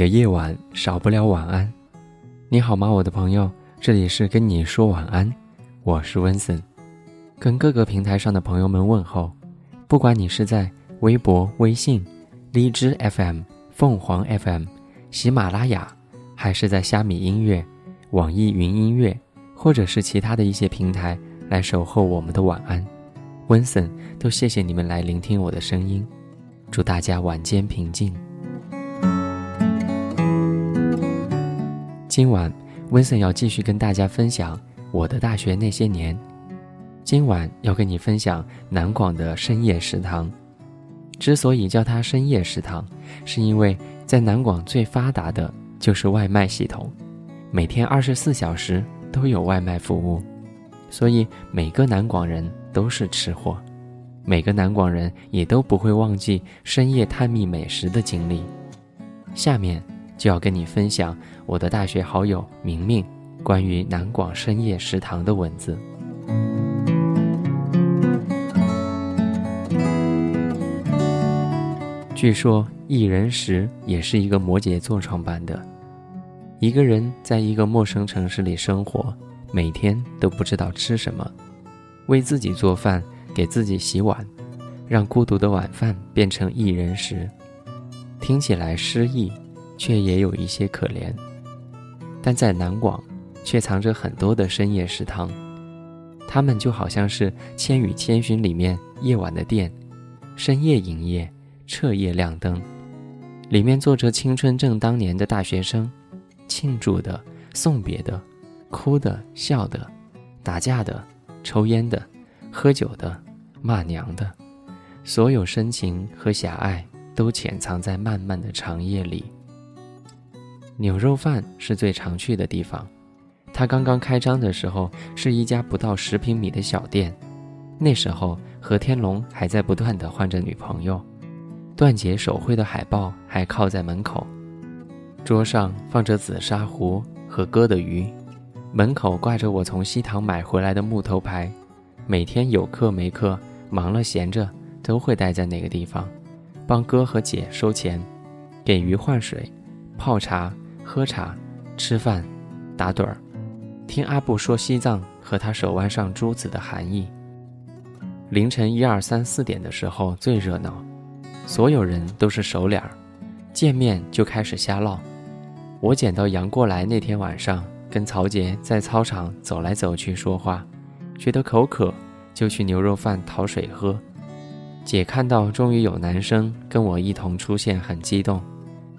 的夜晚少不了晚安，你好吗，我的朋友？这里是跟你说晚安，我是温森，跟各个平台上的朋友们问候。不管你是在微博、微信、荔枝 FM、凤凰 FM、喜马拉雅，还是在虾米音乐、网易云音乐，或者是其他的一些平台来守候我们的晚安，温森都谢谢你们来聆听我的声音，祝大家晚间平静。今晚，温森要继续跟大家分享我的大学那些年。今晚要跟你分享南广的深夜食堂。之所以叫它深夜食堂，是因为在南广最发达的就是外卖系统，每天二十四小时都有外卖服务，所以每个南广人都是吃货，每个南广人也都不会忘记深夜探秘美食的经历。下面。就要跟你分享我的大学好友明明关于南广深夜食堂的文字。据说一人食也是一个摩羯座创办的，一个人在一个陌生城市里生活，每天都不知道吃什么，为自己做饭，给自己洗碗，让孤独的晚饭变成一人食，听起来诗意。却也有一些可怜，但在南广，却藏着很多的深夜食堂。他们就好像是《千与千寻》里面夜晚的店，深夜营业，彻夜亮灯。里面坐着青春正当年的大学生，庆祝的、送别的、哭的、笑的、打架的、抽烟的、喝酒的、骂娘的，所有深情和狭隘都潜藏在漫漫的长夜里。牛肉饭是最常去的地方，它刚刚开张的时候是一家不到十平米的小店，那时候何天龙还在不断的换着女朋友，段姐手绘的海报还靠在门口，桌上放着紫砂壶和哥的鱼，门口挂着我从西塘买回来的木头牌，每天有课没课，忙了闲着都会待在那个地方，帮哥和姐收钱，给鱼换水，泡茶。喝茶、吃饭、打盹儿，听阿布说西藏和他手腕上珠子的含义。凌晨一二三四点的时候最热闹，所有人都是熟脸儿，见面就开始瞎唠。我捡到杨过来那天晚上，跟曹杰在操场走来走去说话，觉得口渴，就去牛肉饭讨水喝。姐看到终于有男生跟我一同出现，很激动，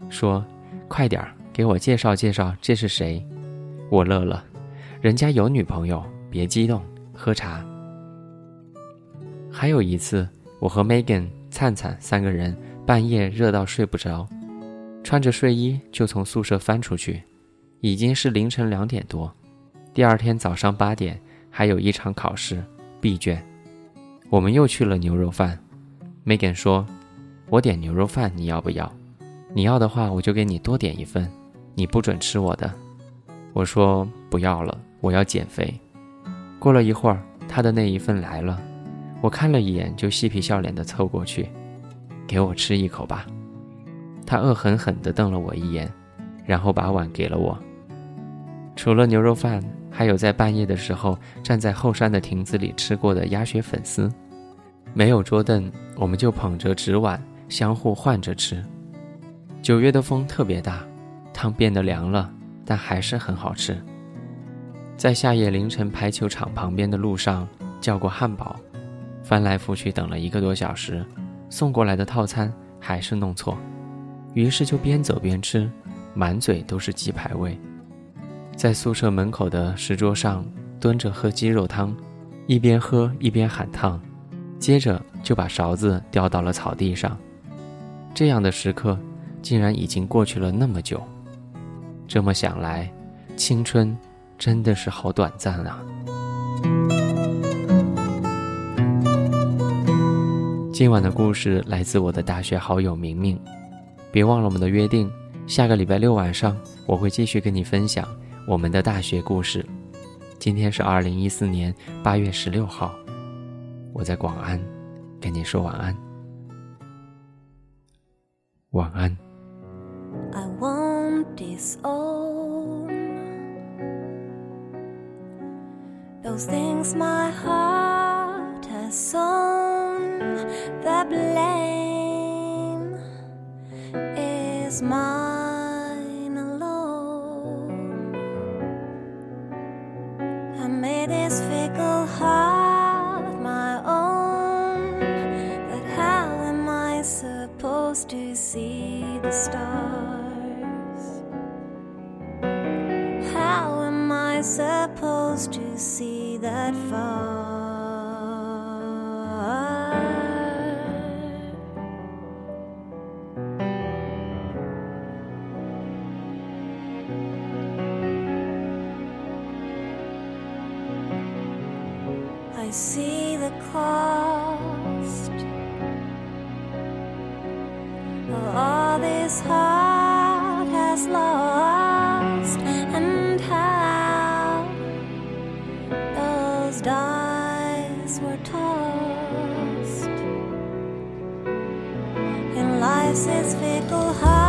说：“快点儿。”给我介绍介绍，这是谁？我乐了，人家有女朋友，别激动，喝茶。还有一次，我和 Megan、灿灿三个人半夜热到睡不着，穿着睡衣就从宿舍翻出去，已经是凌晨两点多。第二天早上八点还有一场考试，闭卷。我们又去了牛肉饭，Megan 说：“我点牛肉饭，你要不要？你要的话，我就给你多点一份。”你不准吃我的，我说不要了，我要减肥。过了一会儿，他的那一份来了，我看了一眼，就嬉皮笑脸的凑过去，给我吃一口吧。他恶狠狠地瞪了我一眼，然后把碗给了我。除了牛肉饭，还有在半夜的时候站在后山的亭子里吃过的鸭血粉丝。没有桌凳，我们就捧着纸碗相互换着吃。九月的风特别大。汤变得凉了，但还是很好吃。在夏夜凌晨排球场旁边的路上叫过汉堡，翻来覆去等了一个多小时，送过来的套餐还是弄错，于是就边走边吃，满嘴都是鸡排味。在宿舍门口的石桌上蹲着喝鸡肉汤，一边喝一边喊烫，接着就把勺子掉到了草地上。这样的时刻，竟然已经过去了那么久。这么想来，青春。真的是好短暂啊！今晚的故事来自我的大学好友明明，别忘了我们的约定，下个礼拜六晚上我会继续跟你分享我们的大学故事。今天是二零一四年八月十六号，我在广安跟你说晚安，晚安。Those things my heart has sown. The blame is mine alone. I made this fickle heart my own. But how am I supposed to see the stars? Supposed to see? that far. I see the cost of all this heart. is fickle heart.